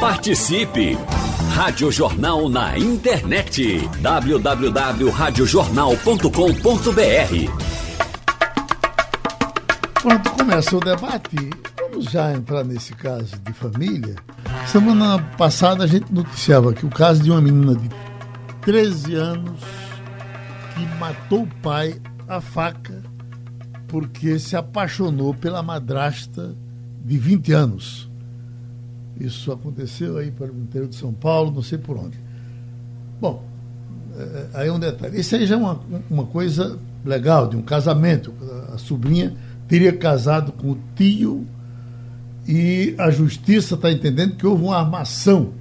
Participe! Rádio Jornal na internet. www.radiojornal.com.br Quando começa o debate, vamos já entrar nesse caso de família. Semana passada a gente noticiava que o caso de uma menina de 13 anos que matou o pai a faca porque se apaixonou pela madrasta de 20 anos. Isso aconteceu aí pelo interior de São Paulo, não sei por onde. Bom, é, aí um detalhe. Isso aí já é uma, uma coisa legal, de um casamento. A sobrinha teria casado com o tio e a justiça está entendendo que houve uma armação.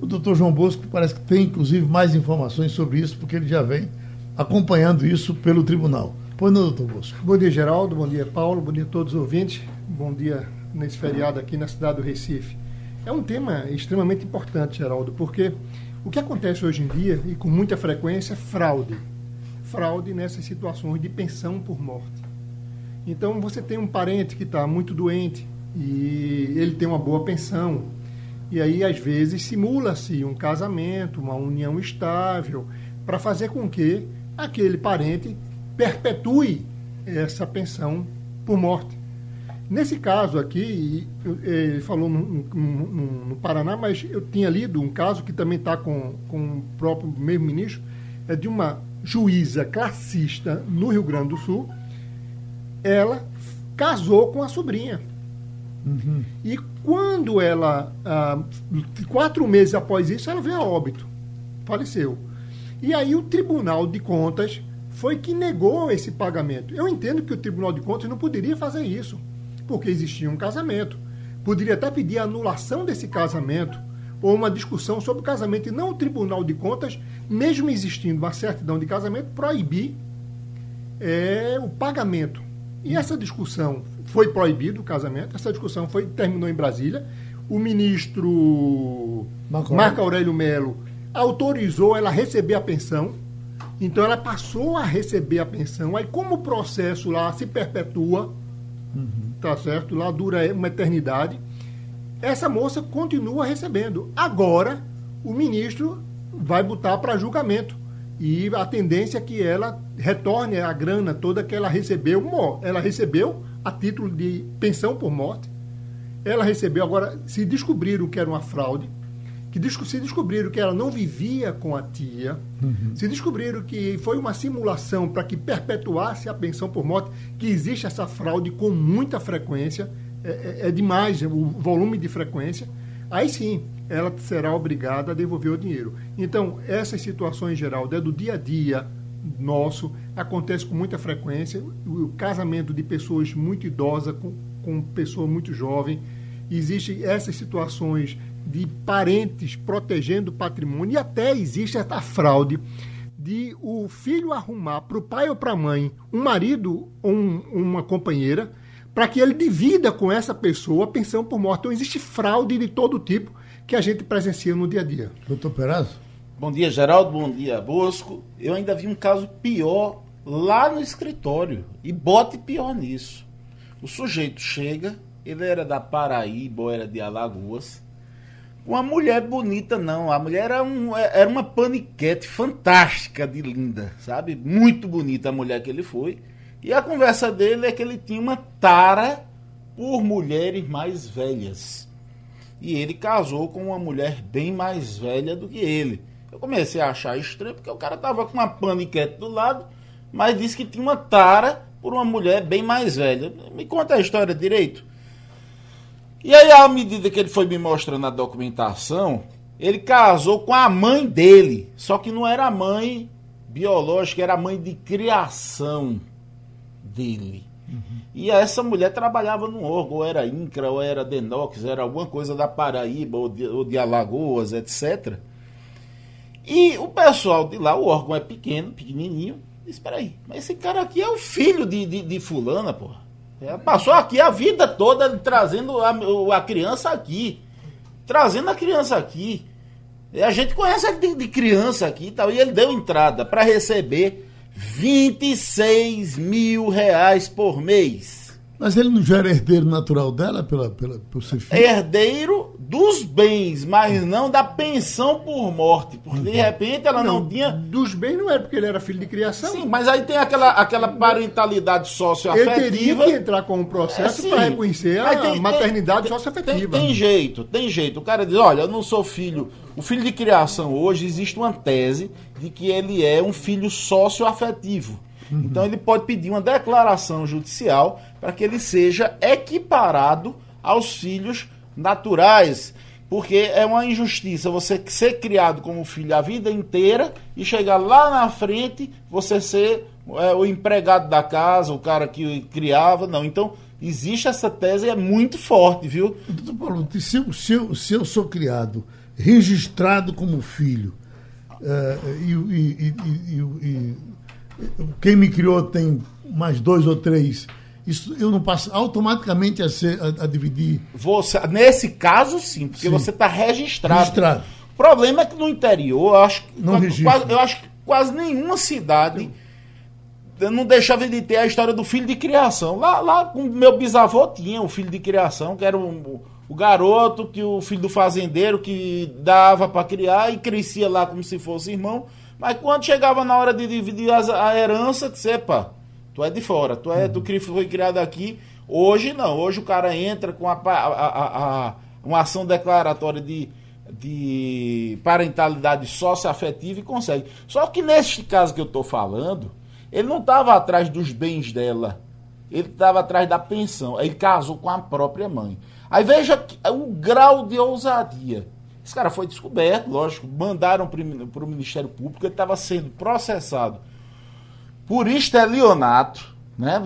O doutor João Bosco parece que tem, inclusive, mais informações sobre isso, porque ele já vem acompanhando isso pelo tribunal. Pois não, doutor Bosco. Bom dia, Geraldo. Bom dia, Paulo. Bom dia a todos os ouvintes. Bom dia nesse feriado aqui na cidade do Recife. É um tema extremamente importante, Geraldo, porque o que acontece hoje em dia, e com muita frequência, é fraude. Fraude nessas situações de pensão por morte. Então, você tem um parente que está muito doente e ele tem uma boa pensão, e aí, às vezes, simula-se um casamento, uma união estável, para fazer com que aquele parente perpetue essa pensão por morte. Nesse caso aqui, ele falou no, no, no, Paraná, mas eu tinha lido um caso que também está com, com o próprio mesmo ministro, é de uma juíza classista no Rio Grande do Sul. Ela casou com a sobrinha. Uhum. E quando ela, ah, quatro meses após isso, ela veio a óbito, faleceu. E aí o Tribunal de Contas foi que negou esse pagamento. Eu entendo que o Tribunal de Contas não poderia fazer isso, porque existia um casamento. Poderia até pedir a anulação desse casamento ou uma discussão sobre o casamento e não o Tribunal de Contas, mesmo existindo uma certidão de casamento, proibir é, o pagamento. E essa discussão foi proibido o casamento, essa discussão foi terminou em Brasília. O ministro Marco Aurélio, Marco Aurélio Melo autorizou ela a receber a pensão então ela passou a receber a pensão. Aí, como o processo lá se perpetua, uhum. tá certo? Lá dura uma eternidade, essa moça continua recebendo. Agora, o ministro vai botar para julgamento. E a tendência é que ela retorne a grana toda que ela recebeu. Ela recebeu a título de pensão por morte. Ela recebeu, agora, se descobriram que era uma fraude, que se descobriram que ela não vivia com a tia, uhum. se descobriram que foi uma simulação para que perpetuasse a pensão por morte, que existe essa fraude com muita frequência, é, é, é demais o volume de frequência, aí sim ela será obrigada a devolver o dinheiro. Então, essas situações, Geraldo, é do dia a dia nosso, acontece com muita frequência, o casamento de pessoas muito idosas com, com pessoa muito jovem, existem essas situações de parentes protegendo o patrimônio e até existe essa fraude de o filho arrumar para o pai ou para a mãe um marido ou um, uma companheira para que ele divida com essa pessoa a pensão por morte. Então existe fraude de todo tipo que a gente presencia no dia a dia. Doutor Perazzo? Bom dia, Geraldo. Bom dia, Bosco. Eu ainda vi um caso pior lá no escritório. E bote pior nisso. O sujeito chega, ele era da Paraíba ou era de Alagoas, uma mulher bonita, não. A mulher era, um, era uma paniquete fantástica de linda, sabe? Muito bonita a mulher que ele foi. E a conversa dele é que ele tinha uma tara por mulheres mais velhas. E ele casou com uma mulher bem mais velha do que ele. Eu comecei a achar estranho, porque o cara tava com uma paniquete do lado, mas disse que tinha uma tara por uma mulher bem mais velha. Me conta a história direito. E aí, à medida que ele foi me mostrando a documentação, ele casou com a mãe dele. Só que não era a mãe biológica, era a mãe de criação dele. Uhum. E essa mulher trabalhava no órgão, ou era INCRA, ou era Denox, era alguma coisa da Paraíba, ou de, ou de Alagoas, etc. E o pessoal de lá, o órgão é pequeno, pequenininho, disse, peraí, mas esse cara aqui é o filho de, de, de fulana, porra. É, passou aqui a vida toda trazendo a, a, criança aqui. Trazendo a criança aqui. E a gente conhece ele de, de criança aqui e tal. E ele deu entrada para receber 26 mil reais por mês. Mas ele não já era herdeiro natural dela pela, pela, por ser filho? Herdeiro dos bens, mas não da pensão por morte. Porque de repente ela não, tinha. Dos bens não era porque ele era filho de criação. Sim, mas aí tem aquela, aquela parentalidade Ele socioafetiva. teria que entrar com um processo É, para reconhecer a tem- maternidade tem- socioafetiva. Tem, tem jeito, tem jeito. O cara diz, olha, eu não sou filho. O filho de criação hoje existe uma tese de que ele é um filho socioafetivo. Então ele pode pedir uma declaração judicial para que ele seja equiparado aos filhos naturais. Porque é uma injustiça você ser criado como filho a vida inteira e chegar lá na frente você ser é, o empregado da casa, o cara que criava. Não, então existe essa tese e é muito forte, viu? Doutor Paulo, se eu, se, eu, se eu sou criado, registrado como filho, e- e- e- e- e quem me criou tem mais dois ou três, isso eu não passo automaticamente a, ser, a, a dividir Você, nesse caso, sim, porque Sim. você está registrado. registrado. O problema é que no interior, eu acho, que Não quase, eu acho que quase nenhuma cidade não deixava de ter a história do filho de criação. Lá, lá com meu bisavô tinha o filho de criação, que era o, o garoto que o filho do fazendeiro que dava para criar e crescia lá como se fosse irmão. Mas quando chegava na hora de dividir as- a herança, disse, epa, tu é de fora, tu é tu cri- foi criado aqui. Hoje não, hoje o cara entra com a, a- a- uma ação declaratória de, de parentalidade socioafetiva e consegue. Só que neste caso que eu estou falando, ele não estava atrás dos bens dela. Ele estava atrás da pensão. Ele casou com a própria mãe. Aí veja que- o grau de ousadia. Esse cara foi descoberto, lógico, mandaram para o Ministério Público, ele estava sendo processado por estelionato, né?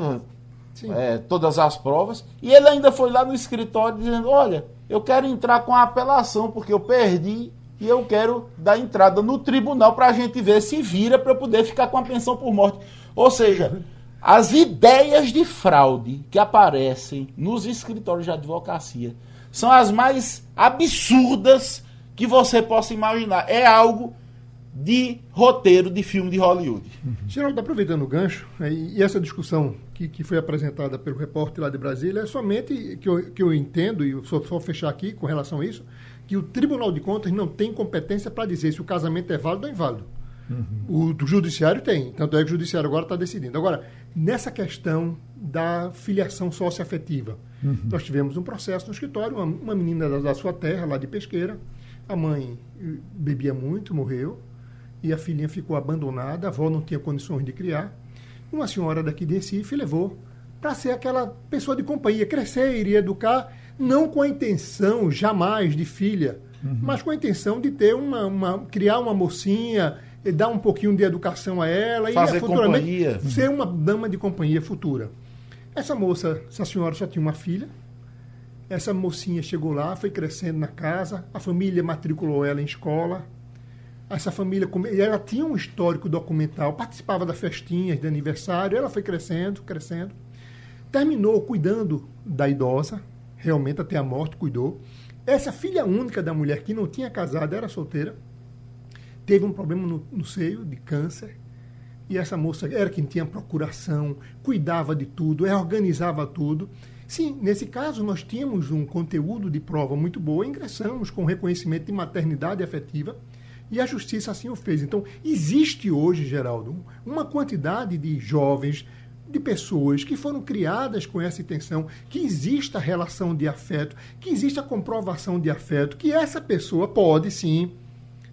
Sim. É, todas as provas, e ele ainda foi lá no escritório dizendo: Olha, eu quero entrar com a apelação, porque eu perdi e eu quero dar entrada no tribunal para a gente ver se vira para eu poder ficar com a pensão por morte. Ou seja, as ideias de fraude que aparecem nos escritórios de advocacia são as mais absurdas que você possa imaginar. É algo de roteiro de filme de Hollywood. Geraldo, aproveitando o gancho, né, e essa discussão que, que foi apresentada pelo repórter lá de Brasília é somente que eu, que eu entendo, e eu só, só fechar aqui com relação a isso, que o Tribunal de Contas não tem competência para dizer se o casamento é válido ou inválido. O do judiciário tem, tanto é que o judiciário agora está decidindo. Agora, nessa questão da filiação socioafetiva, nós tivemos um processo no escritório, uma, uma menina da, da sua terra, lá de Pesqueira, a mãe eh, bebia muito, morreu, e a filhinha ficou abandonada, a avó não tinha condições de criar. Uma senhora daqui de Recife levou para ser aquela pessoa de companhia, crescer, iria educar, não com a intenção jamais de filha, mas com a intenção de ter uma, uma- criar uma mocinha, e dar um pouquinho de educação a ela Fazer e futuramente companhia. ser uma dama de companhia futura. Essa moça, essa senhora só tinha uma filha. Essa mocinha chegou lá, foi crescendo na casa, a família matriculou ela em escola. Essa família, ela tinha um histórico documental, participava das festinhas de aniversário, ela foi crescendo, crescendo. Terminou cuidando da idosa, realmente até a morte cuidou. Essa filha única da mulher que não tinha casado, era solteira, teve um problema no, no seio de câncer. E essa moça era quem tinha procuração, cuidava de tudo, organizava tudo. Sim, nesse caso nós tínhamos um conteúdo de prova muito boa, ingressamos com reconhecimento de maternidade afetiva e a justiça assim o fez. Então, existe hoje, Geraldo, uma quantidade de jovens, de pessoas que foram criadas com essa intenção, que existe a relação de afeto, que existe a comprovação de afeto, que essa pessoa pode sim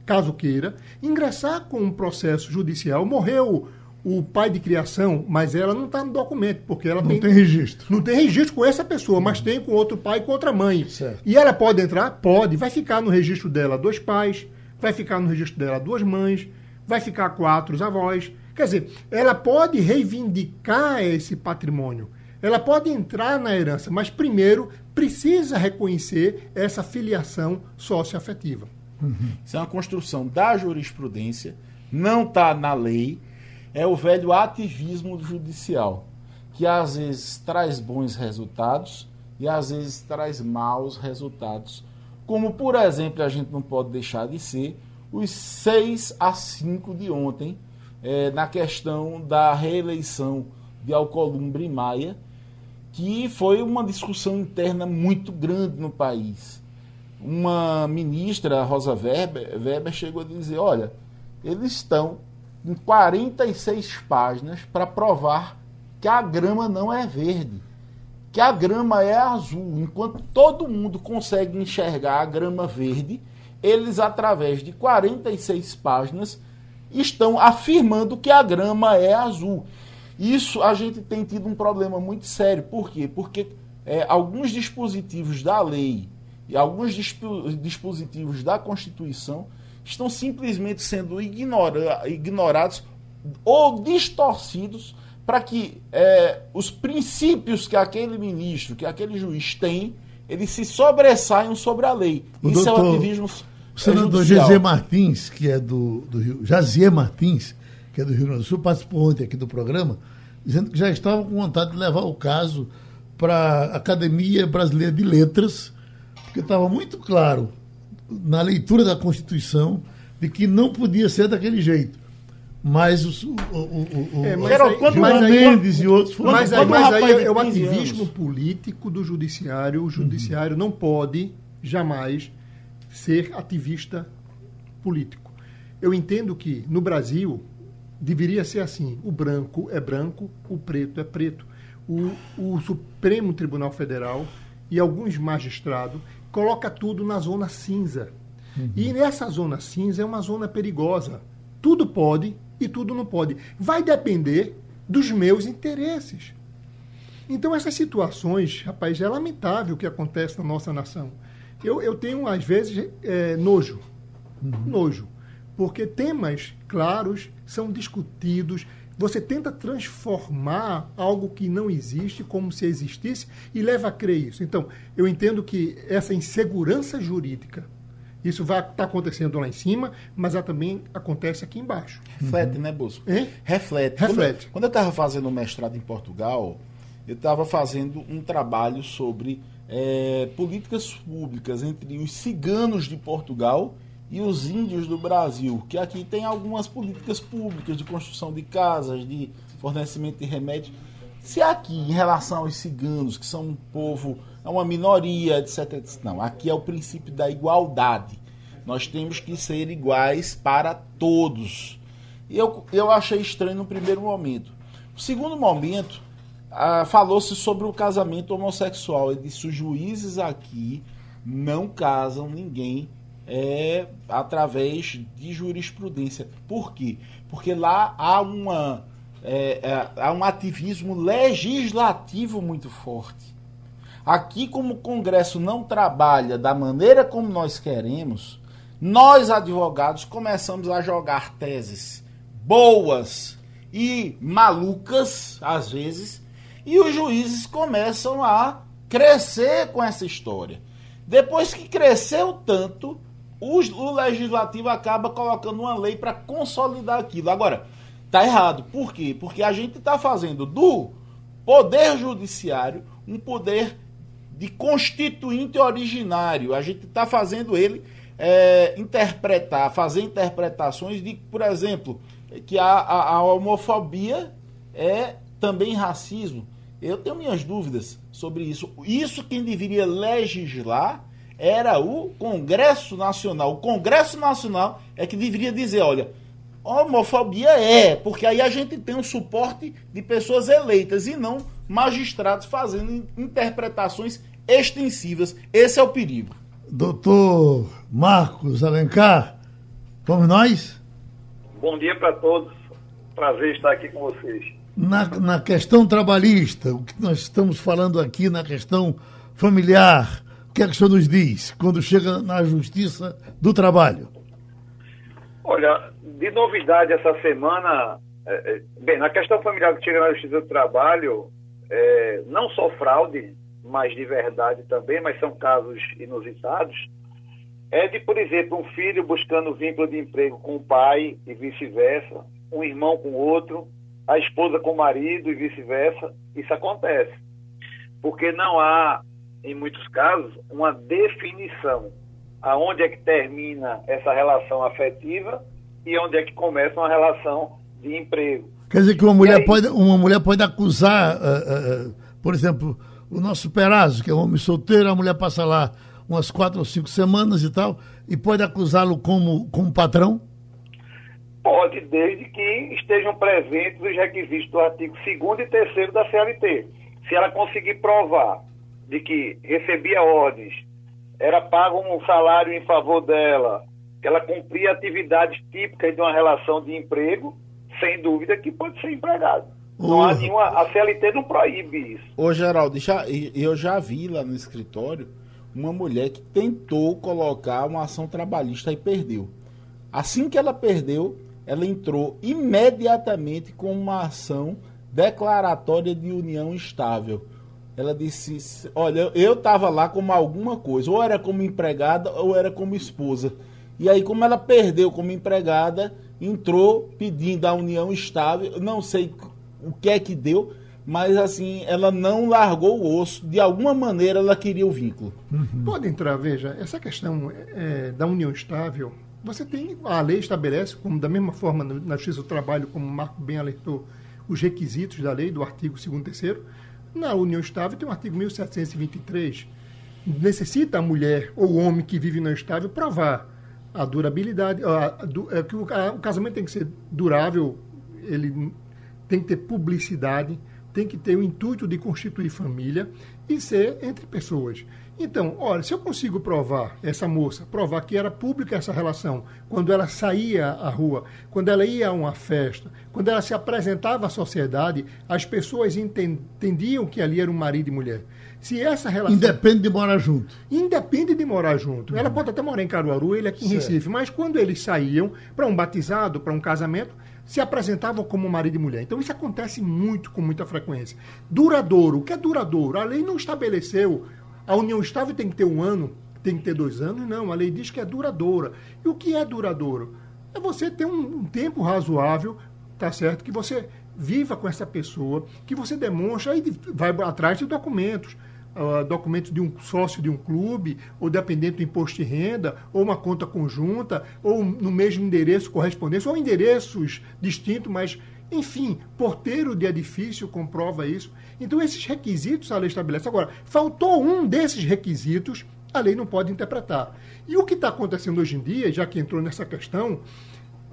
caso queira, ingressar com um processo judicial. Morreu o pai de criação, mas ela não está no documento, porque ela Não tem, tem registro. não tem registro com essa pessoa, mas tem com outro pai e com outra mãe. Certo. E ela pode entrar? Pode. Vai ficar no registro dela dois pais, vai ficar no registro dela duas mães, vai ficar quatro avós. Quer dizer, ela pode reivindicar esse patrimônio. Ela pode entrar na herança, mas primeiro precisa reconhecer essa filiação socioafetiva. Isso é uma construção da jurisprudência, não está na lei, é o velho ativismo judicial, que às vezes traz bons resultados e às vezes traz maus resultados. Como, por exemplo, a gente não pode deixar de ser os 6 a 5 de ontem, eh, na questão da reeleição de Alcolumbre e Maia, que foi uma discussão interna muito grande no país. uma ministra, Rosa Weber, Weber chegou a dizer: olha, eles estão em 46 páginas para provar que a grama não é verde, que a grama é azul. Enquanto todo mundo consegue enxergar a grama verde, eles, através de 46 páginas, estão afirmando que a grama é azul. Isso a gente tem tido um problema muito sério. Por quê? Porque é, alguns dispositivos da lei e alguns dispositivos da Constituição estão simplesmente sendo ignora ignorados ou distorcidos para que é, os princípios que aquele ministro, que aquele juiz tem, eles se sobressaiam sobre a lei. O Isso doutor, é o ativismo O senador José Martins, que é do, do Rio, Jazier Martins, que é do Rio Grande do Sul, participou ontem aqui do programa, dizendo que já estava com vontade de levar o caso para a Academia Brasileira de Letras, porque estava muito claro na leitura da Constituição de que não podia ser daquele jeito. Mas os, o, o, o, É, o mas aí- quando mas aí- Mendes e outros foram. Mas aí, quando mas aí é o 15 ativismo anos- político do judiciário. O judiciário não pode jamais ser ativista político. Eu entendo que no Brasil deveria ser assim: o branco é branco, o preto é preto. O, o Supremo Tribunal Federal e alguns magistrados coloca tudo na zona cinza. E nessa zona cinza é uma zona perigosa. Tudo pode e tudo não pode. Vai depender dos meus interesses. Então, essas situações, rapaz, é lamentável o que acontece na nossa nação. Eu, eu tenho, às vezes, eh, nojo. Nojo. Porque temas claros são discutidos. Você tenta transformar algo que não existe como se existisse e leva a crer isso. Então, eu entendo que essa insegurança jurídica, isso vai estar acontecendo lá em cima, mas ela também acontece aqui embaixo. Reflete, né, Bosco? Hein? Reflete. Reflete. Quando eu estava fazendo o mestrado em Portugal, eu estava fazendo um trabalho sobre eh, políticas públicas entre os ciganos de Portugal e os índios do Brasil, que aqui tem algumas políticas públicas de construção de casas, de fornecimento de remédios. Se aqui, em relação aos ciganos, que são um povo, é uma minoria, etc, etc. Não, aqui é o princípio da igualdade. Nós temos que ser iguais para todos. E eu, eu achei estranho no primeiro momento. No segundo momento, ah, falou-se sobre o casamento homossexual. Ele disse: os juízes aqui não casam ninguém é, através de jurisprudência. Por quê? Porque lá há, uma, é, é, há um ativismo legislativo muito forte. Aqui, como o Congresso não trabalha da maneira como nós queremos, nós, advogados, começamos a jogar teses boas e malucas, às vezes, e os juízes começam a crescer com essa história. Depois que cresceu tanto, o legislativo acaba colocando uma lei para consolidar aquilo. Agora, tá errado. Por quê? Porque a gente está fazendo do poder judiciário um poder de constituinte originário. A gente está fazendo ele é, interpretar, fazer interpretações de, por exemplo, que a, a, a homofobia é também racismo. Eu tenho minhas dúvidas sobre isso. Isso quem deveria legislar era o Congresso Nacional. O Congresso Nacional é que deveria dizer, olha, homofobia é, porque aí a gente tem um suporte de pessoas eleitas e não magistrados fazendo in- interpretações extensivas. Esse é o perigo. Doutor Marcos Alencar, vamos nós? Bom dia para todos. Prazer estar aqui com vocês. Na, na questão trabalhista, o que nós estamos falando aqui na questão familiar, o que é que o senhor nos diz quando chega na Justiça do Trabalho? Olha, de novidade essa semana, é, é, bem, na questão familiar que chega na Justiça do Trabalho, é, não só fraude, mas de verdade também, mas são casos inusitados, é de, por exemplo, um filho buscando vínculo de emprego com o pai e vice-versa, um irmão com outro, a esposa com o marido e vice-versa. Isso acontece. Porque não há, em muitos casos, uma definição aonde é que termina essa relação afetiva e onde é que começa uma relação de emprego. Quer dizer que uma mulher aí? pode, uma mulher pode acusar, ah, ah, por exemplo, o nosso Perazzo, que é um homem solteiro, a mulher passa lá, umas quatro ou cinco semanas e tal, e pode acusá-lo como, como patrão? Pode, desde que estejam presentes os requisitos do artigo 2 e 3 da CLT. Se ela conseguir provar de que recebia ordens, era pago um salário em favor dela, que ela cumpria atividades típicas de uma relação de emprego, sem dúvida que pode ser empregado. Não há nenhuma. A CLT não proíbe isso. Ô, Geraldo, já, eu já vi lá no escritório uma mulher que tentou colocar uma ação trabalhista e perdeu. Assim que ela perdeu, ela entrou imediatamente com uma ação declaratória de união estável. Ela disse: Olha, eu estava lá como alguma coisa, ou era como empregada ou era como esposa. E aí, como ela perdeu como empregada, entrou pedindo a união estável. Não sei o que é que deu, mas assim, ela não largou o osso. De alguma maneira, ela queria o vínculo. Uhum. Pode entrar, veja, essa questão é, da união estável você tem, a lei estabelece, como da mesma forma na Justiça do Trabalho, como o Marco bem alertou, os requisitos da lei, do artigo 2 e 3 Na união estável tem o artigo 1723. Necessita a mulher ou o homem que vive na estável provar a durabilidade, a, a, é que o, a, o casamento tem que ser durável, ele tem que ter publicidade, tem que ter o intuito de constituir família e ser entre pessoas. Então, olha, se eu consigo provar essa moça, provar que era pública essa relação, quando ela saía à rua, quando ela ia a uma festa, quando ela se apresentava à sociedade, as pessoas entendiam que ali era um marido e mulher. Se essa relação. Independe de morar junto. Independe de morar junto. Ela pode até morar em Caruaru, ele aqui em certo. Recife, mas quando eles saíam para um batizado, para um casamento, se apresentavam como marido e mulher. Então isso acontece muito, com muita frequência. Duradouro. O que é duradouro? A lei não estabeleceu a união estável tem que ter um ano, tem que ter dois anos? Não, a lei diz que é duradoura. E o que é duradouro? É você ter um, um tempo razoável, tá certo? Que você viva com essa pessoa, que você demonstra e vai atrás de documentos. Uh, documentos de um sócio de um clube, ou dependente do imposto de renda, ou uma conta conjunta, ou no mesmo endereço correspondência, ou endereços distintos, mas enfim, porteiro de edifício comprova isso. Então, esses requisitos a lei estabelece. Agora, faltou um desses requisitos, a lei não pode interpretar. E o que está acontecendo hoje em dia, já que entrou nessa questão,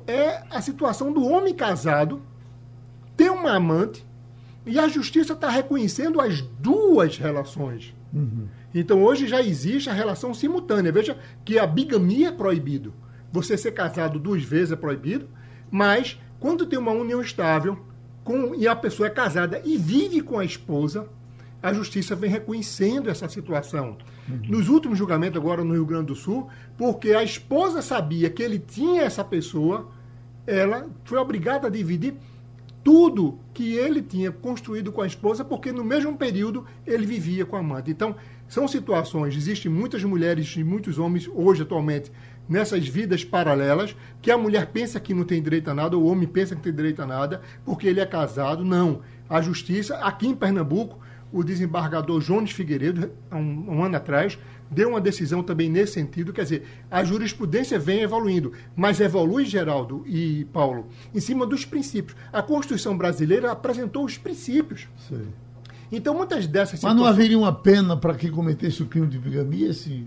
é a situação do homem casado ter uma amante e a justiça está reconhecendo as duas relações. Uhum. Então, hoje já existe a relação simultânea. Veja que a bigamia é proibido. Você ser casado duas vezes é proibido, mas quando tem uma união estável com, e a pessoa é casada e vive com a esposa, a justiça vem reconhecendo essa situação. Uhum. Nos últimos julgamentos, agora no Rio Grande do Sul, porque a esposa sabia que ele tinha essa pessoa, ela foi obrigada a dividir tudo que ele tinha construído com a esposa, porque no mesmo período ele vivia com a amante. Então, são situações, existem muitas mulheres e muitos homens hoje, atualmente, nessas vidas paralelas, que a mulher pensa que não tem direito a nada, o homem pensa que tem direito a nada, porque ele é casado. Não. A justiça, aqui em Pernambuco, o desembargador Jones Figueiredo, um, um ano atrás, deu uma decisão também nesse sentido. Quer dizer, a jurisprudência vem evoluindo, mas evolui, Geraldo e Paulo, em cima dos princípios. A Constituição brasileira apresentou os princípios. Sim. Então, muitas dessas. Mas não haveria uma pena para quem cometesse o crime de bigamia? Se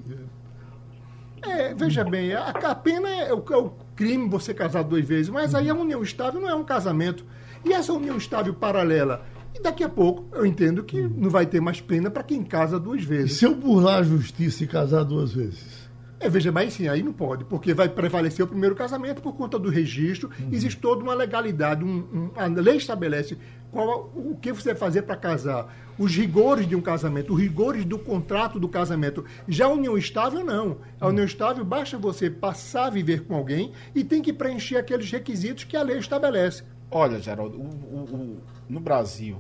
é, veja bem, a, a pena é o, é o, crime você casar duas vezes, mas aí a união estável não é um casamento. E essa união estável paralela, e daqui a pouco eu entendo que não vai ter mais pena para quem casa duas vezes. E se eu burlar a justiça e casar duas vezes? É, veja bem, sim, aí não pode, porque vai prevalecer o primeiro casamento por conta do registro. Uhum. Existe toda uma legalidade, um, um, a lei estabelece qual, o que você vai fazer para casar, os rigores de um casamento, os rigores do contrato do casamento. Já a união estável, não. A união estável basta você passar a viver com alguém e tem que preencher aqueles requisitos que a lei estabelece. Olha, Geraldo, o, o, o, no Brasil,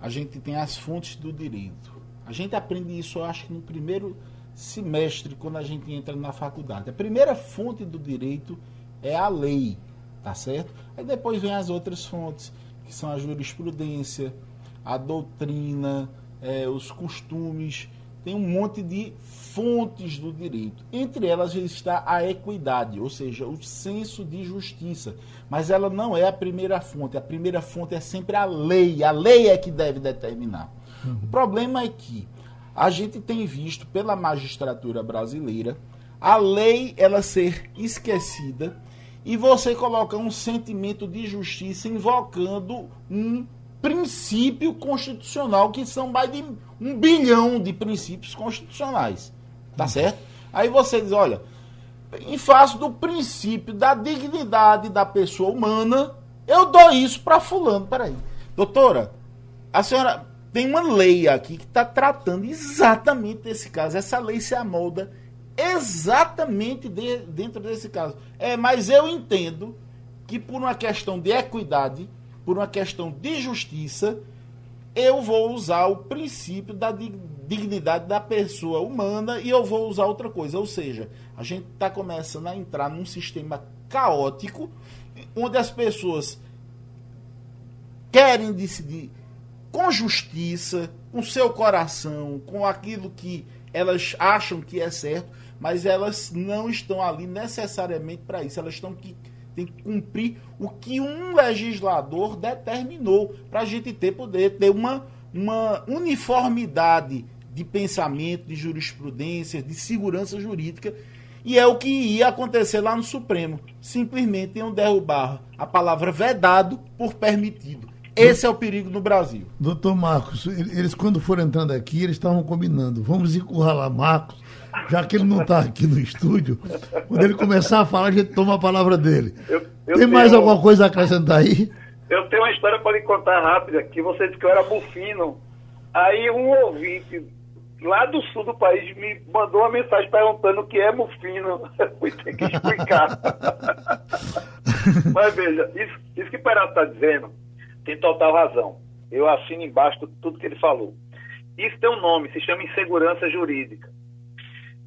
a gente tem as fontes do direito. A gente aprende isso, eu acho que no primeiro semestre, quando a gente entra na faculdade. A primeira fonte do direito é a lei, tá certo? Aí depois vem as outras fontes, que são a jurisprudência, a doutrina, é, os costumes. Tem um monte de fontes do direito. Entre elas está a equidade, ou seja, o senso de justiça. Mas ela não é a primeira fonte. A primeira fonte é sempre a lei. A lei é que deve determinar. Uhum. O problema é que a gente tem visto pela magistratura brasileira a lei ela ser esquecida e você coloca um sentimento de justiça invocando um princípio constitucional, que são mais de um bilhão de princípios constitucionais. Tá certo? Aí você diz, olha, em face do princípio da dignidade da pessoa humana, eu dou isso para fulano. Peraí. Doutora, a senhora tem uma lei aqui que está tratando exatamente desse caso. Essa lei se amolda exatamente de, dentro desse caso. É, mas eu entendo que por uma questão de equidade, por uma questão de justiça, eu vou usar o princípio da dignidade da pessoa humana e eu vou usar outra coisa. Ou seja, a gente está começando a entrar num sistema caótico onde as pessoas querem decidir com justiça, com seu coração, com aquilo que elas acham que é certo, mas elas não estão ali necessariamente para isso. Elas estão que tem que cumprir o que um legislador determinou para a gente ter poder ter uma, uma uniformidade de pensamento, de jurisprudência, de segurança jurídica. E é o que ia acontecer lá no Supremo. Simplesmente iam derrubar a palavra vedado por permitido. Esse é o perigo no Brasil. Doutor Marcos, eles quando foram entrando aqui, eles estavam combinando. Vamos encurralar Marcos já que ele não está aqui no estúdio, quando ele começar a falar, a gente toma a palavra dele. Eu, eu Tem mais alguma coisa a acrescentar aí? Eu tenho uma história para lhe contar rápida, que você disse que eu era bufino. Aí um ouvinte lá do sul do país me mandou uma mensagem perguntando o que é mufino. Fui ter que explicar. Mas veja, isso, isso que o Peralta está dizendo tem total razão. Eu assino embaixo tudo que ele falou. Isso tem um nome, se chama insegurança jurídica.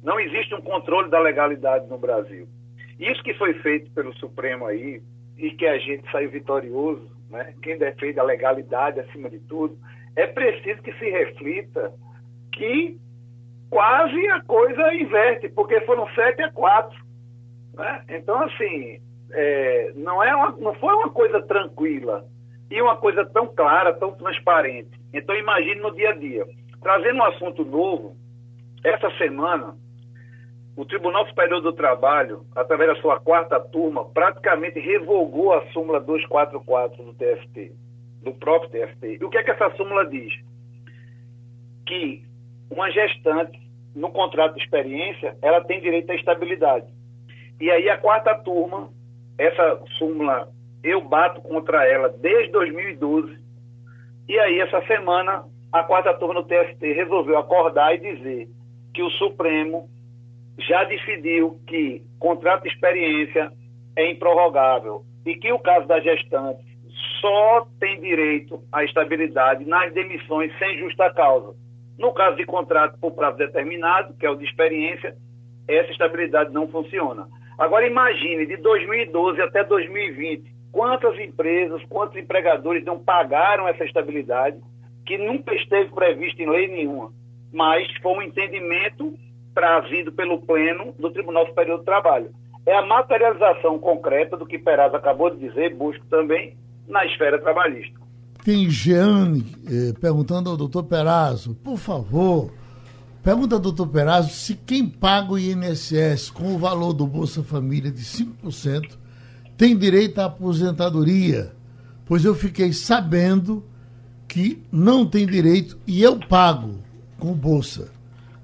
Não existe um controle da legalidade no Brasil. Isso que foi feito pelo Supremo aí, e que a gente saiu vitorioso, né? quem defende a legalidade acima de tudo, é preciso que se reflita que quase a coisa inverte, porque foram sete a quatro. Né? Então, assim, é, não, é uma, não foi uma coisa tranquila e uma coisa tão clara, tão transparente. Então, imagine no dia a dia. Trazendo um assunto novo, essa semana, o Tribunal Superior do Trabalho, através da sua quarta turma, praticamente revogou a súmula 244 do TST, do próprio TST. E o que é que essa súmula diz? Que uma gestante, no contrato de experiência, ela tem direito à estabilidade. E aí a quarta turma, essa súmula, eu bato contra ela desde 2012. E aí essa semana, a quarta turma do TST resolveu acordar e dizer que o Supremo já decidiu que contrato de experiência é improrrogável e que o caso da gestante só tem direito à estabilidade nas demissões sem justa causa. No caso de contrato por prazo determinado, que é o de experiência, essa estabilidade não funciona. Agora imagine, de 2012 até 2020, quantas empresas, quantos empregadores não pagaram essa estabilidade, que nunca esteve prevista em lei nenhuma, mas foi um entendimento trazido pelo Pleno do Tribunal Superior do Trabalho. É a materialização concreta do que Peraz acabou de dizer, busco também, na esfera trabalhista. Tem Jeane eh, perguntando ao doutor Perazzo, por favor, pergunta ao doutor Perazzo se quem paga o INSS com o valor do Bolsa Família de 5% tem direito à aposentadoria, pois eu fiquei sabendo que não tem direito e eu pago com Bolsa.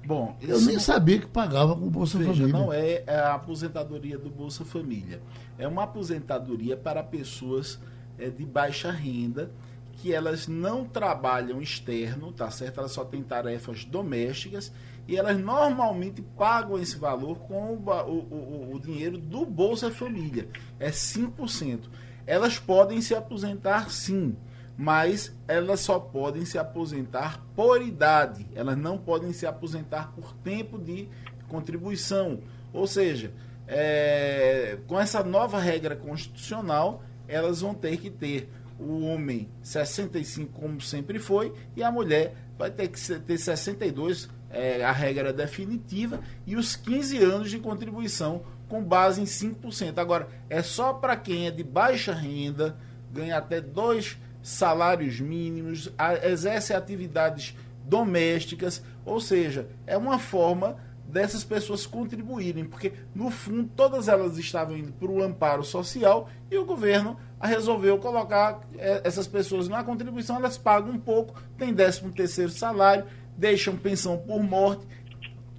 Bom, eu nem sabia que pagava com Bolsa veja, Família. Não é, é a aposentadoria do Bolsa Família. É uma aposentadoria para pessoas é, de baixa renda que elas não trabalham externo, tá certo? Elas só têm tarefas domésticas e elas normalmente pagam esse valor com o, o, o, o dinheiro do Bolsa Família. É 5%. Elas podem se aposentar sim mas elas só podem se aposentar por idade, elas não podem se aposentar por tempo de contribuição. Ou seja, é, com essa nova regra constitucional, elas vão ter que ter o homem 65, como sempre foi, e a mulher vai ter que ter 62, é, a regra definitiva, e os 15 anos de contribuição com base em 5%. Agora, é só para quem é de baixa renda, ganha até dois salários mínimos, exerce atividades domésticas Ou seja, é uma forma dessas pessoas contribuírem, porque no fundo todas elas estavam indo para o amparo social e o governo resolveu colocar é, essas pessoas na contribuição, elas pagam um pouco, tem 13 terceiro salário, deixam pensão por morte,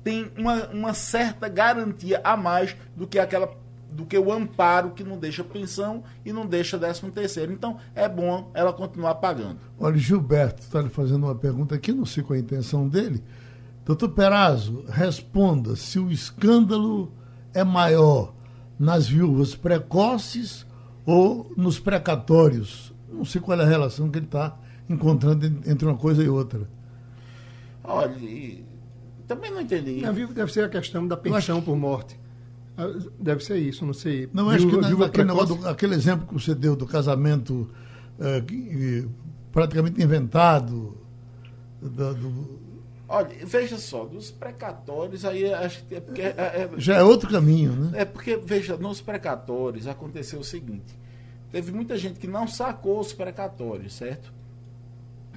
tem uma, uma certa garantia a mais do que aquela do que o amparo que não deixa pensão e não deixa décimo terceiro. Então, é bom ela continuar pagando. Olha, Gilberto está lhe fazendo uma pergunta aqui, não sei qual a intenção dele. Doutor Perazzo, responda se o escândalo é maior nas viúvas precoces ou nos precatórios. Não sei qual é a relação que ele está encontrando entre uma coisa e outra. Olha, também não entendi. Na viúva deve ser a questão da pensão por morte. Ah, deve ser isso, não sei. Não, acho que na, aquele, do, aquele exemplo que você deu do casamento é, praticamente inventado. Do, do... Olha, veja só, dos precatórios, aí acho que é porque. É, é, Já é outro caminho, né? É porque, veja, nos precatórios aconteceu o seguinte: teve muita gente que não sacou os precatórios, certo?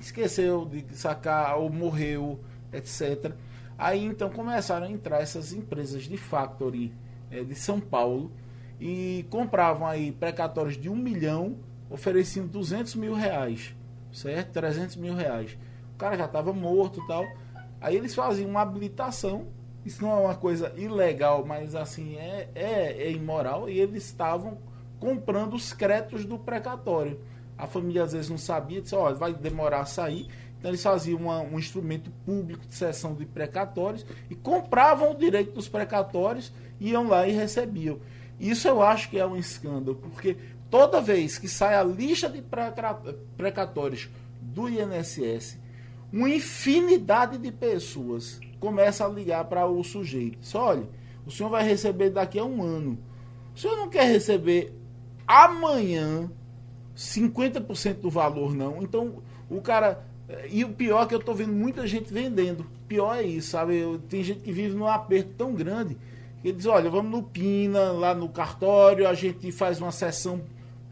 Esqueceu de sacar, ou morreu, etc. Aí então começaram a entrar essas empresas de factory é, de São Paulo e compravam aí precatórios de um milhão, ofereciam 200 mil reais, certo? 300 mil reais. O cara já estava morto tal. Aí eles faziam uma habilitação. Isso não é uma coisa ilegal, mas assim é, é, é imoral. E eles estavam comprando os créditos do precatório. A família às vezes não sabia, disse: olha, vai demorar a sair. Então eles faziam uma, um instrumento público de cessão de precatórios e compravam o direito dos precatórios, iam lá e recebiam. Isso eu acho que é um escândalo, porque toda vez que sai a lista de precatórios do INSS, uma infinidade de pessoas começa a ligar para o sujeito. Diz, olha, o senhor vai receber daqui a um ano. O senhor não quer receber amanhã 50% do valor, não. Então, o cara e o pior é que eu estou vendo muita gente vendendo. Pior é isso, sabe? Eu, tem gente que vive num aperto tão grande que diz, olha, vamos no Pina, lá no cartório, a gente faz uma sessão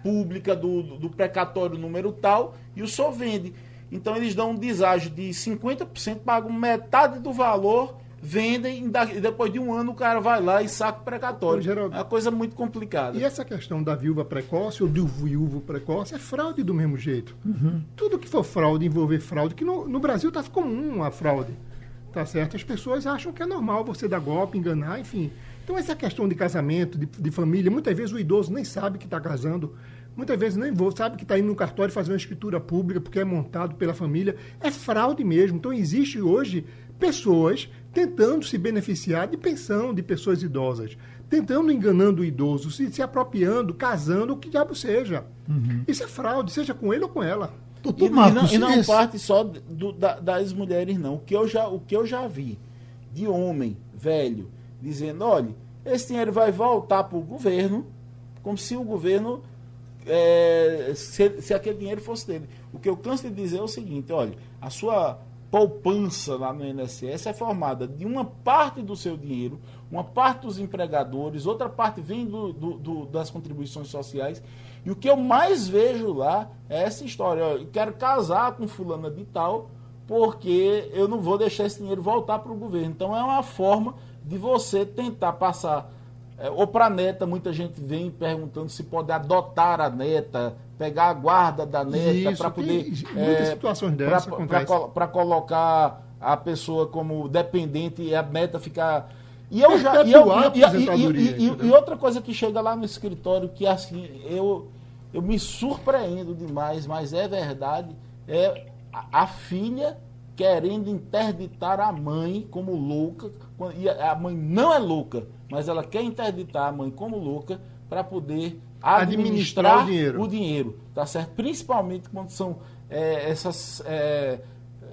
pública do, do precatório número tal e o senhor vende. Então eles dão um deságio de 50%, pagam metade do valor vendem e depois de um ano o cara vai lá e saca o precatório. Geraldo, é uma coisa muito complicada. E essa questão da viúva precoce ou do viúvo precoce é fraude do mesmo jeito. Uhum. Tudo que for fraude, envolver fraude, que no, no Brasil está comum a fraude. Tá certo? As pessoas acham que é normal você dar golpe, enganar, enfim. Então essa questão de casamento, de, de família, muitas vezes o idoso nem sabe que está casando. Muitas vezes nem vou, sabe que está indo no cartório fazer uma escritura pública porque é montado pela família. É fraude mesmo. Então existe hoje pessoas tentando se beneficiar de pensão de pessoas idosas, tentando enganando o idoso, se, se apropriando, casando, o que diabo seja. Uhum. Isso é fraude, seja com ele ou com ela. E, e, não, e não parte só do, da, das mulheres, não. O que, eu já, o que eu já vi de homem velho dizendo, olha, esse dinheiro vai voltar para o governo, como se o governo, é, se, se aquele dinheiro fosse dele. O que eu canso de dizer é o seguinte, olha, a sua poupança lá no INSS é formada de uma parte do seu dinheiro, uma parte dos empregadores, outra parte vem do, do, do, das contribuições sociais. E o que eu mais vejo lá é essa história. Eu quero casar com fulana de tal, porque eu não vou deixar esse dinheiro voltar para o governo. Então é uma forma de você tentar passar. É, ou para a neta, muita gente vem perguntando se pode adotar a neta, pegar a guarda da neta para poder. Muitas é, situações dessas. Para colocar a pessoa como dependente e a neta ficar. E eu já. E, eu, e, e, e, outra coisa que chega lá no escritório, que assim, eu, eu me surpreendo demais, mas é verdade, é a, a filha querendo interditar a mãe como louca. E a mãe não é louca, mas ela quer interditar a mãe como louca para poder administrar, administrar o, dinheiro. o, dinheiro. tá certo? Principalmente quando são é, essas é,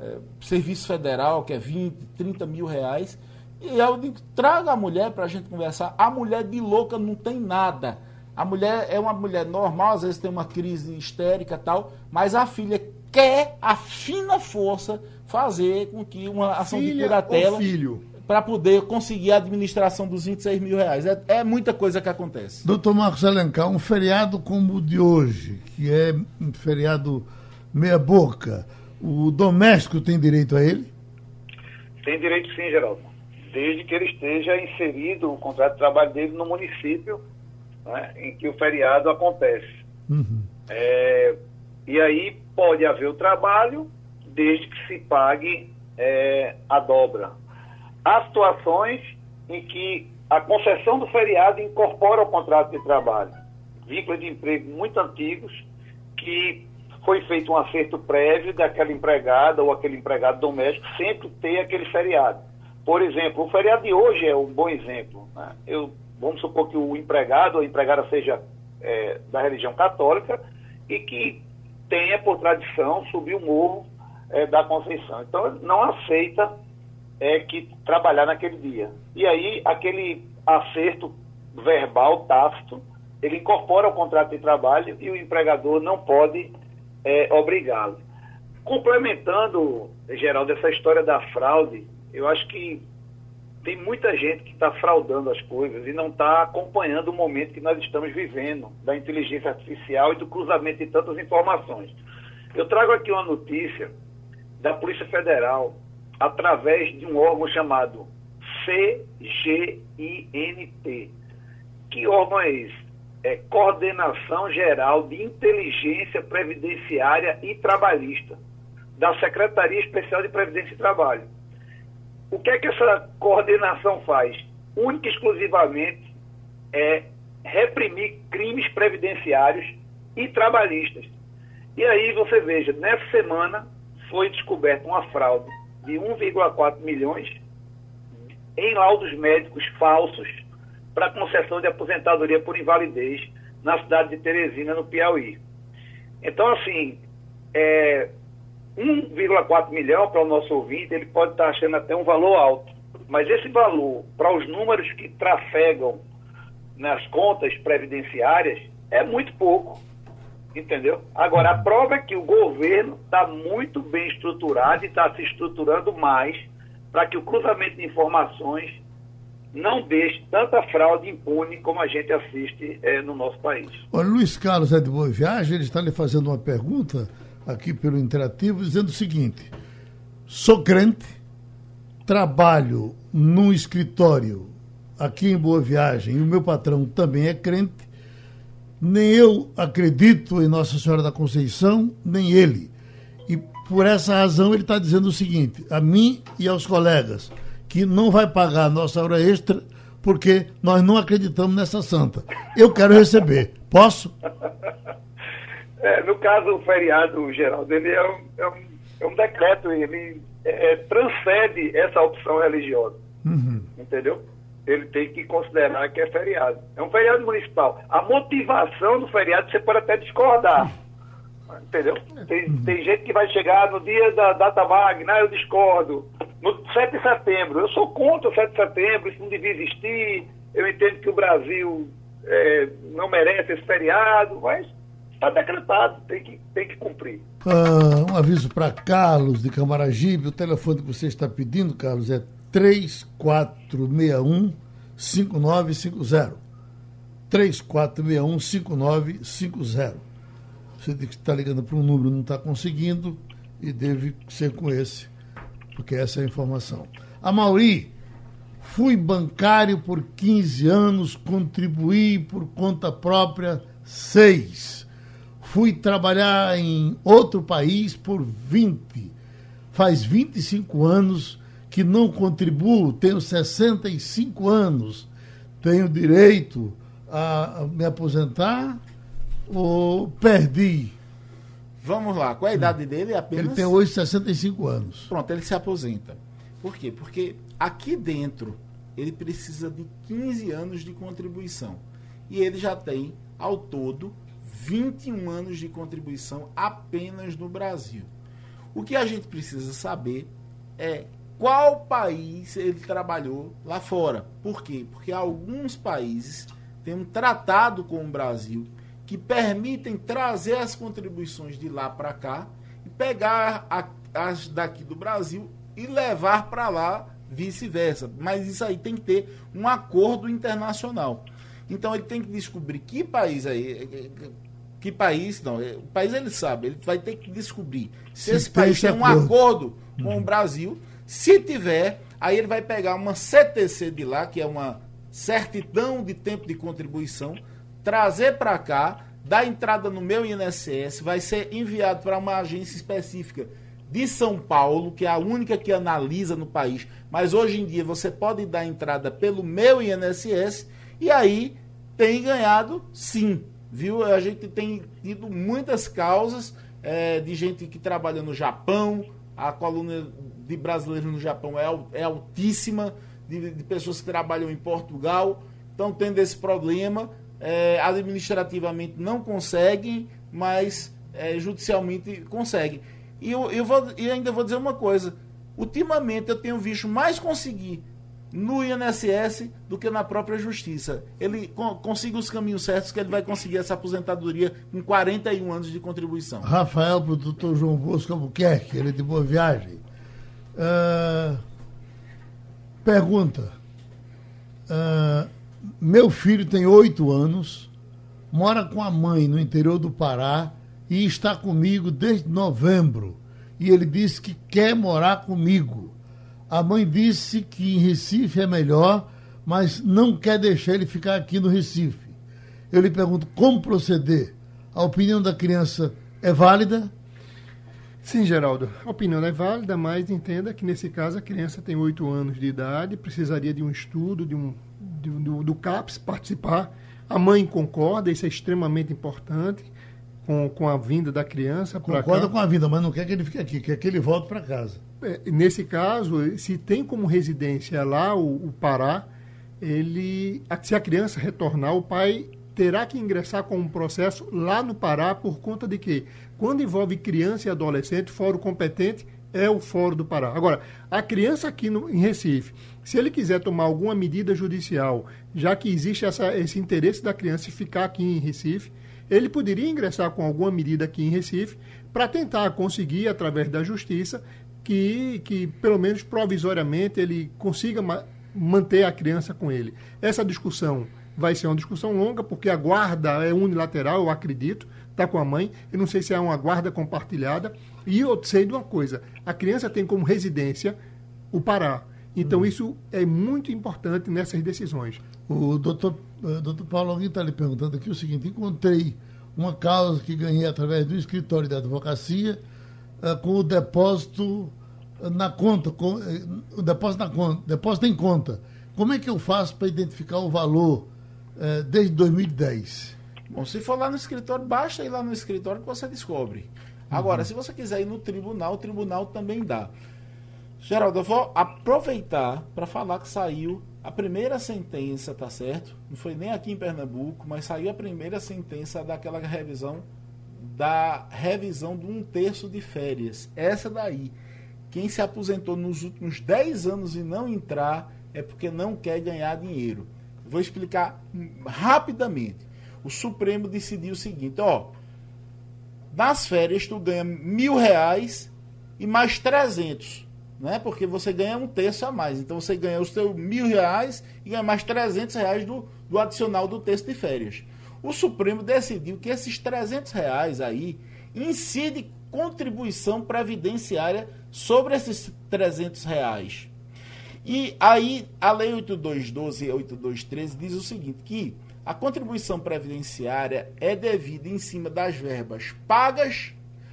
é, serviço federal, que é 20, 30 mil reais. E eu digo, traga a mulher para a gente conversar. A mulher de louca não tem nada. A mulher é uma mulher normal, às vezes tem uma crise histérica tal, mas a filha quer a fina força fazer com que uma ação filha de curatela. filho para poder conseguir a administração dos 26 mil reais. É, é muita coisa que acontece. Doutor Marcos Alencar, um feriado como o de hoje, que é um feriado meia boca, o doméstico tem direito a ele? Tem direito sim, Geraldo. Desde que ele esteja inserido o contrato de trabalho dele no município né, em que o feriado acontece. Uhum. É, e aí pode haver o trabalho desde que se pague é, a dobra. Há situações em que a concessão do feriado incorpora o contrato de trabalho. Vínculos de emprego muito antigos que foi feito um acerto prévio daquela empregada ou aquele empregado doméstico sempre ter aquele feriado. Por exemplo, o feriado de hoje é um bom exemplo. Né? Eu, vamos supor que o empregado ou a empregada seja é, da religião católica e que tenha por tradição subir o morro é, da Conceição. Então, não aceita é, que trabalhar naquele dia. E aí, aquele acerto verbal, tácito, ele incorpora o contrato de trabalho e o empregador não pode é, obrigá-lo. Complementando, Geraldo, essa história da fraude, eu acho que tem muita gente que está fraudando as coisas e não está acompanhando o momento que nós estamos vivendo, da inteligência artificial e do cruzamento de tantas informações. Eu trago aqui uma notícia da Polícia Federal através de um órgão chamado CGINT. Que órgão é esse? É Coordenação Geral de Inteligência Previdenciária e Trabalhista, da Secretaria Especial de Previdência e Trabalho. O que é que essa coordenação faz? Única e exclusivamente é reprimir crimes previdenciários e trabalhistas. E aí você veja, nessa semana foi descoberta uma fraude de 1,4 milhões em laudos médicos falsos para concessão de aposentadoria por invalidez na cidade de Teresina, no Piauí. Então, assim, é, 1,4 milhão para o nosso ouvinte, ele pode estar achando até um valor alto. Mas esse valor, para os números que trafegam nas contas previdenciárias, é muito pouco. Entendeu? Agora, a prova é que o governo está muito bem estruturado e está se estruturando mais para que o cruzamento de informações não deixe tanta fraude impune como a gente assiste é, no nosso país. Olha, Luiz Carlos é de Boa Viagem, ele está lhe fazendo uma pergunta aqui pelo Interativo, dizendo o seguinte: sou crente, trabalho num escritório aqui em Boa Viagem e o meu patrão também é crente nem eu acredito em Nossa Senhora da Conceição, nem ele. E por essa razão ele está dizendo o seguinte, a mim e aos colegas, que não vai pagar a nossa hora extra porque nós não acreditamos nessa santa. Eu quero receber. Posso? É, no caso, o feriado, Geraldo, ele é um, é um, é um decreto, ele é, transcende essa opção religiosa. Uhum. Entendeu? Ele tem que considerar que é feriado. É um feriado municipal. A motivação do feriado você pode até discordar. Entendeu? Tem, tem gente que vai chegar no dia da data magna, eu discordo. No 7 de setembro, eu sou contra o 7 de setembro, isso não devia existir. Eu entendo que o Brasil é, não merece esse feriado, mas está decretado, tem que, tem que cumprir. Ah, um aviso para Carlos de Camaragibe, o telefone que você está pedindo, Carlos, é 3461 5950. 3461 5950. Você está ligando para um número, não está conseguindo e deve ser com esse, porque essa é a informação. A Mauri, fui bancário por 15 anos, contribuí por conta própria 6. Fui trabalhar em outro país por 20. Faz 25 anos que não contribuo, tenho 65 anos, tenho direito a me aposentar ou perdi? Vamos lá, qual é a idade dele? Apenas... Ele tem hoje 65 anos. Pronto, ele se aposenta. Por quê? Porque aqui dentro ele precisa de 15 anos de contribuição. E ele já tem, ao todo, 21 anos de contribuição apenas no Brasil. O que a gente precisa saber é qual país ele trabalhou lá fora. Por quê? Porque alguns países têm um tratado com o Brasil que permitem trazer as contribuições de lá para cá e pegar a, as daqui do Brasil e levar para lá vice-versa. Mas isso aí tem que ter um acordo internacional. Então ele tem que descobrir que país aí, que país, não, o país ele sabe, ele vai ter que descobrir se, se esse país tem um acordo com o Brasil Se tiver, aí ele vai pegar uma CTC de lá, que é uma certidão de tempo de contribuição, trazer para cá, dar entrada no meu INSS, vai ser enviado para uma agência específica de São Paulo, que é a única que analisa no país, mas hoje em dia você pode dar entrada pelo meu INSS e aí tem ganhado sim, viu? A gente tem tido muitas causas é, de gente que trabalha no Japão, a coluna de brasileiros no Japão é, é altíssima, de, de, pessoas que trabalham em Portugal, estão tendo esse problema, é, administrativamente não conseguem, mas é, judicialmente conseguem. E eu, eu, vou, e ainda vou dizer uma coisa, ultimamente eu tenho visto mais conseguir no INSS do que na própria justiça. Ele consiga os caminhos certos que ele vai conseguir essa aposentadoria com 41 anos de contribuição. Rafael, para o doutor João Bosco Albuquerque, ele é de boa viagem. Uh, pergunta. Uh, meu filho tem oito anos, mora com a mãe no interior do Pará e está comigo desde novembro. E ele disse que quer morar comigo. A mãe disse que em Recife é melhor, mas não quer deixar ele ficar aqui no Recife. Eu lhe pergunto como proceder. A opinião da criança é válida? Sim, Geraldo. A opinião é válida, mas entenda que nesse caso a criança tem oito anos de idade, precisaria de um estudo, de um, de, do, do CAPS participar. A mãe concorda, isso é extremamente importante com, com a vinda da criança para Concorda com a vinda, mas não quer que ele fique aqui, quer que ele volte para casa. É, nesse caso, se tem como residência lá o, o Pará, ele, se a criança retornar, o pai terá que ingressar com um processo lá no Pará por conta de que, quando envolve criança e adolescente, fórum competente é o fórum do Pará. Agora, a criança aqui no, em Recife, se ele quiser tomar alguma medida judicial, já que existe essa, esse interesse da criança ficar aqui em Recife, ele poderia ingressar com alguma medida aqui em Recife para tentar conseguir, através da justiça, que, que pelo menos provisoriamente ele consiga ma manter a criança com ele. Essa discussão vai ser uma discussão longa, porque a guarda é unilateral, eu acredito, está com a mãe. Eu não sei se é uma guarda compartilhada. E eu sei de uma coisa: a criança tem como residência o Pará. Então, hum. isso é muito importante nessas decisões. O doutor, uh, doutor Paulo, alguém está lhe perguntando aqui o seguinte: encontrei uma causa que ganhei através do escritório da advocacia com o depósito na conta, com, uh, o depósito na conta, depósito em conta. Como é que eu faço para identificar o valor desde 2010? Bom, se for lá no escritório, basta ir lá no escritório que você descobre. Agora, uhum. se você quiser ir no tribunal, o tribunal também dá. Geraldo, eu vou aproveitar para falar que saiu a primeira sentença, tá certo? Não foi nem aqui em Pernambuco, mas saiu a primeira sentença daquela revisão da revisão de um terço de férias. Essa daí. Quem se aposentou nos últimos 10 anos e não entrar é porque não quer ganhar dinheiro. Vou explicar rapidamente. O Supremo decidiu o seguinte, ó. Nas férias tu ganha mil reais e mais trezentos né? Porque você ganha um terço a mais. Então você ganha os seus mil reais e ganha mais 300 reais do, do adicional do terço de férias. O Supremo decidiu que esses 300 reais aí incide contribuição previdenciária sobre esses 300 reais. E aí a Lei 8212 e 8213 diz o seguinte, que a contribuição previdenciária é devida em cima das verbas pagas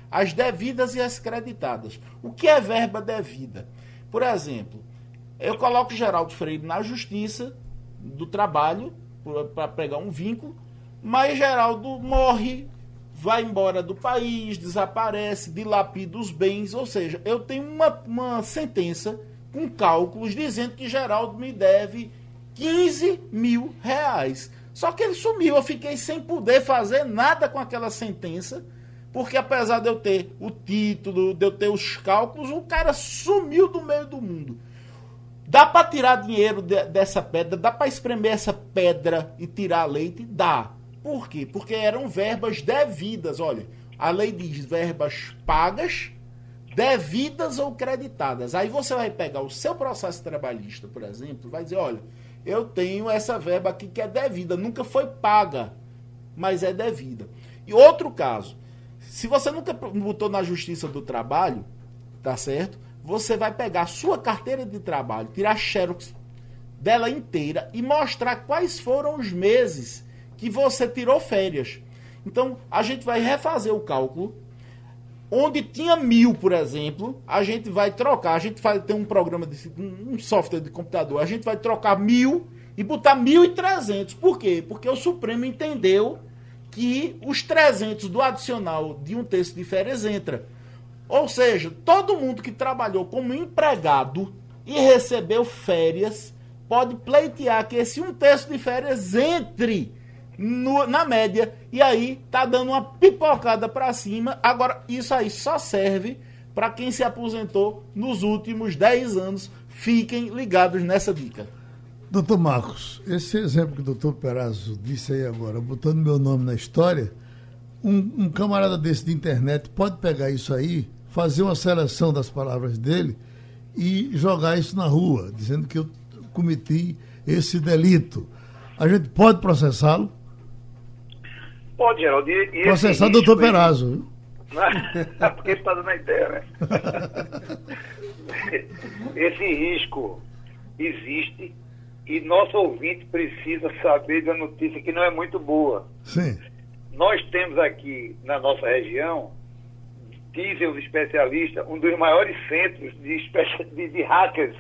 as devidas e as creditadas. O que é verba devida? Por exemplo, eu coloco Geraldo Freire na justiça do trabalho para pegar um vínculo, mas Geraldo morre, vai embora do país, desaparece, dilapida os bens, ou seja, eu tenho uma, uma sentença com cálculos dizendo que Geraldo me deve 15 mil reais. Só que ele sumiu, eu fiquei sem poder fazer nada com aquela sentença porque apesar de eu ter o título, de eu ter os cálculos, o cara sumiu do meio do mundo. Dá para tirar dinheiro de, dessa pedra? Dá para espremer essa pedra e tirar leite? Dá. Por quê? Porque eram verbas devidas. Olha, a lei diz verbas pagas, devidas ou creditadas. Aí você vai pegar o seu processo trabalhista, por exemplo, vai dizer, olha, eu tenho essa verba aqui que é devida, nunca foi paga, mas é devida. E outro caso, se você nunca botou na justiça do trabalho, tá certo? você vai pegar a sua carteira de trabalho, tirar xerox dela inteira e mostrar quais foram os meses que você tirou férias. Então, a gente vai refazer o cálculo. Onde tinha mil, por exemplo, a gente vai trocar. A gente vai ter um programa, de, um software de computador. A gente vai trocar mil e botar mil e trezentos. Por quê? Porque o Supremo entendeu que os 300 do adicional de um terço de férias entra. Ou seja, todo mundo que trabalhou como empregado e recebeu férias pode pleitear que esse um terço de férias entre no, na média e aí tá dando uma pipocada para cima. Agora, isso aí só serve para quem se aposentou nos últimos 10 anos. Fiquem ligados nessa dica. Doutor Marcos, esse exemplo que o doutor Perazzo disse aí agora, botando meu nome na história, um, um camarada desse de internet pode pegar isso aí fazer uma seleção das palavras dele e jogar isso na rua, dizendo que eu cometi esse delito. A gente pode processá-lo? Pode, Geraldo. E, e Processar o doutor Perazzo. É porque ele está dando a ideia, né? esse risco existe e nosso ouvinte precisa saber da notícia que não é muito boa. Sim. Nós temos aqui na nossa região dizem os especialistas, um dos maiores centros de, de, de hackers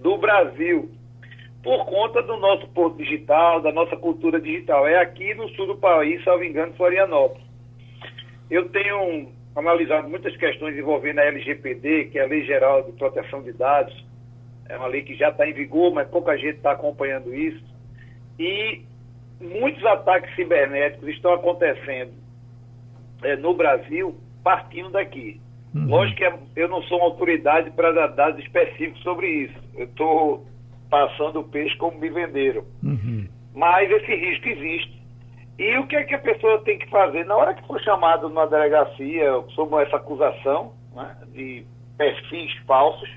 do Brasil, por conta do nosso porto digital, da nossa cultura digital. É aqui no sul do país, salvo engano, Florianópolis. Eu tenho analisado muitas questões envolvendo a LGPD, que é a Lei Geral de Proteção de Dados. É uma lei que já está em vigor, mas pouca gente está acompanhando isso. E muitos ataques cibernéticos estão acontecendo é, no Brasil partindo daqui. Uhum. Lógico que eu não sou uma autoridade para dar dados específicos sobre isso. Eu estou passando o peixe como me venderam. Uhum. Mas esse risco existe. E o que é que a pessoa tem que fazer? Na hora que for chamado numa delegacia sobre essa acusação né, de perfis falsos,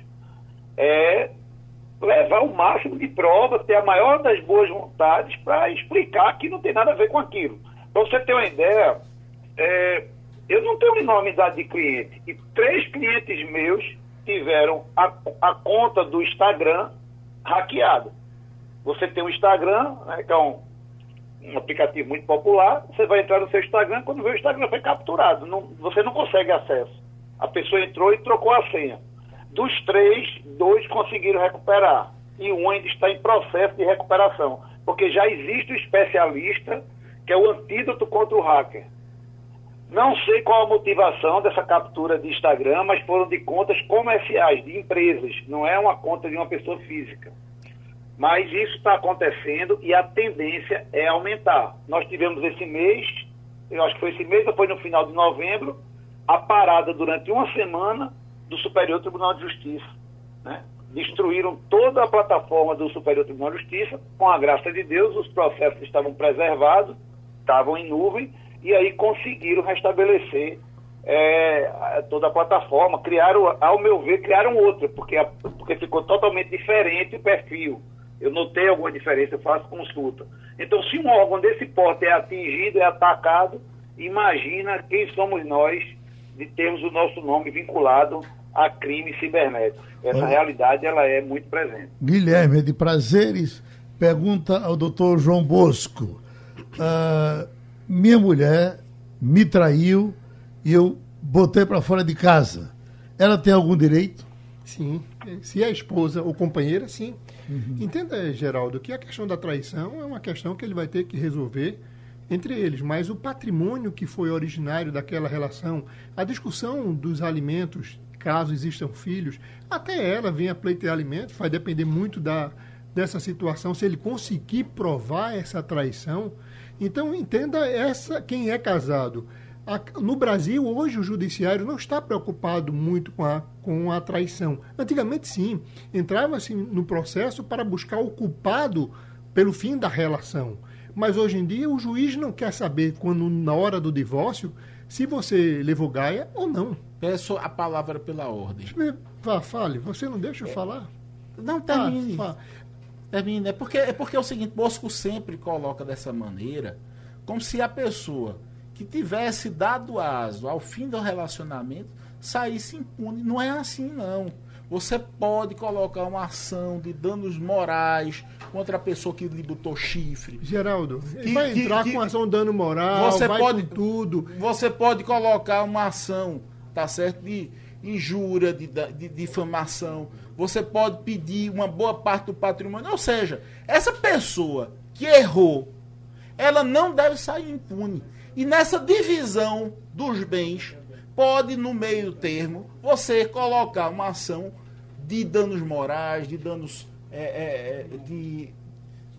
é levar o máximo de prova, ter a maior das boas vontades para explicar que não tem nada a ver com aquilo. Para você ter uma ideia, é, eu não tenho enormidade de cliente. E três clientes meus tiveram a, a conta do Instagram hackeada. Você tem o Instagram, né, que é um, um, aplicativo muito popular, você vai entrar no seu Instagram, quando vê o Instagram foi capturado. Não, você não consegue acesso. A pessoa entrou e trocou a senha. Dos três, dois conseguiram recuperar. E um ainda está em processo de recuperação. Porque já existe o especialista, que é o antídoto contra o hacker. Não sei qual a motivação dessa captura de Instagram, mas foram de contas comerciais, de empresas, não é uma conta de uma pessoa física. Mas isso está acontecendo e a tendência é aumentar. Nós tivemos esse mês, eu acho que foi esse mês ou foi no final de novembro, a parada durante uma semana do Superior Tribunal de Justiça. Né? Destruíram toda a plataforma do Superior Tribunal de Justiça, com a graça de Deus, os processos estavam preservados, estavam em nuvem e aí conseguiram restabelecer é, toda a plataforma. Criaram, ao meu ver, criaram outra, porque, a, porque ficou totalmente diferente o perfil. Eu notei alguma diferença, eu faço consulta. Então, se um órgão desse porte é atingido, é atacado, imagina quem somos nós de termos o nosso nome vinculado a crime cibernético. Essa Olha. realidade ela é muito presente. Guilherme de Prazeres pergunta ao doutor João Bosco. Uh, minha mulher me traiu e eu botei para fora de casa. Ela tem algum direito? Sim. Se é esposa ou companheira, sim. Uhum. Entenda, Geraldo, que a questão da traição é uma questão que ele vai ter que resolver entre eles, mas o patrimônio que foi originário daquela relação, a discussão dos alimentos, caso existam filhos, até ela venha pleitear alimentos, vai depender muito da, dessa situação. Se ele conseguir provar essa traição, então entenda essa quem é casado. No Brasil, hoje, o judiciário não está preocupado muito com a, com a traição. Antigamente, sim. Entrava-se no processo para buscar o culpado pelo fim da relação. Mas hoje em dia, o juiz não quer saber, quando na hora do divórcio, se você levou gaia ou não. Peço a palavra pela ordem. Vá, fale. Você não deixa eu falar? Não, termine. Ah, Termina. É porque, é porque é o seguinte, Bosco sempre coloca dessa maneira, como se a pessoa que tivesse dado aso ao fim do relacionamento saísse impune. Não é assim, não. Você pode colocar uma ação de danos morais contra a pessoa que lhe botou chifre. Geraldo, Que- vai que- entrar que- com ação de dano moral, Você pode- tudo. Você pode colocar uma ação, tá certo? De injúria, de, da- de difamação. Você pode pedir uma boa parte do patrimônio. Ou seja, essa pessoa que errou, ela não deve sair impune. E nessa divisão dos bens, pode, no meio termo, você colocar uma ação de danos morais, de danos é, é, é, de,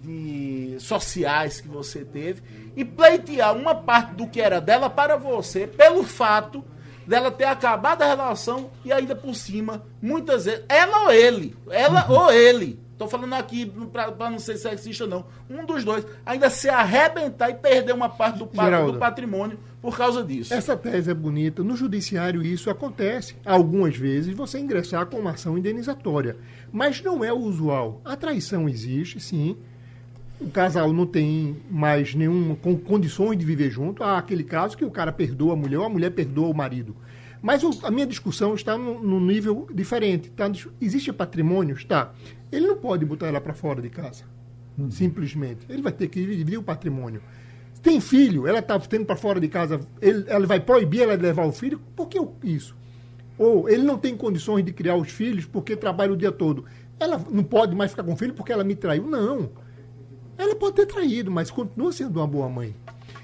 de sociais que você teve e pleitear uma parte do que era dela para você pelo fato dela ter acabado a relação e ainda por cima, muitas vezes, ela ou ele, ela ou ele, tô falando aqui para não ser sexista não, um dos dois, ainda se arrebentar e perder uma parte do, Geraldo. do patrimônio por causa disso. Essa tese é bonita. No judiciário isso acontece. Algumas vezes você ingressar com uma ação indenizatória. Mas não é o usual. A traição existe, sim. O casal não tem mais nenhuma com condições de viver junto. Há aquele caso que o cara perdoa a mulher ou a mulher perdoa o marido. Mas o- a minha discussão está num num nível diferente. Tá? Existe patrimônio? Está. Ele não pode botar ela para fora de casa. Simplesmente. Ele vai ter que dividir o patrimônio. Tem filho, ela está tendo para fora de casa, ele, ela vai proibir ela de levar o filho? Por que isso? Ou ele não tem condições de criar os filhos porque trabalha o dia todo. Ela não pode mais ficar com o filho porque ela me traiu? Não. Ela pode ter traído, mas continua sendo uma boa mãe.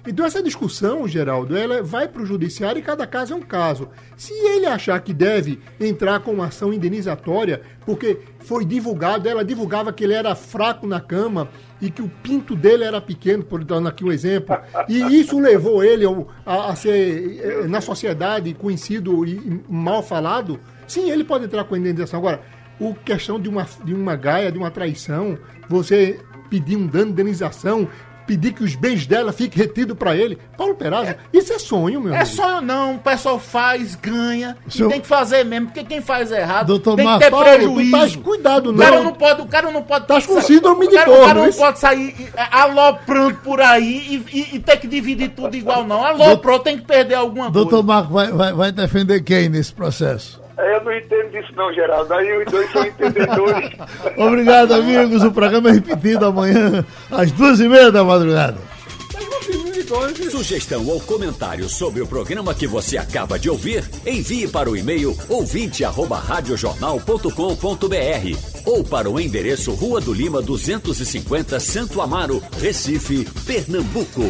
Então essa discussão, Geraldo, ela vai para o judiciário e cada caso é um caso. Se ele achar que deve entrar com uma ação indenizatória, porque foi divulgado, ela divulgava que ele era fraco na cama e que o pinto dele era pequeno, por dando aqui um exemplo, e isso levou ele a, a ser eh, na sociedade conhecido e e mal falado, sim, ele pode entrar com indenização. Agora, o questão de uma, de uma gaia, de uma traição, você pedir um dano de indenização, pedir que os bens dela fiquem retidos para ele. Paulo Perazzo, isso é sonho, meu É amigo. sonho não, o pessoal faz, ganha, e Senhor- tem que fazer mesmo, porque quem faz errado Doutor tem que Marcos ter Paulo, prejuízo. tás- cuidado, o cara não. não pode, o cara não pode Tás com síndrome o de cara, o cara não pode sair eh, aloprando por aí e, e- e ter que dividir tudo igual não. Aloprou, tem que perder alguma Doutor coisa. Marco vai, vai, vai defender quem nesse processo? Eu não entendo disso não, Geraldo. Aí os dois são entendedores. Obrigado, amigos. O programa é repetido amanhã às duas e meia da madrugada. Sugestão ou comentário sobre o programa que você acaba de ouvir, envie para o e-mail ouvinte@radiojornal.com.br ou para o endereço Rua do Lima 250, Santo Amaro, Recife, Pernambuco.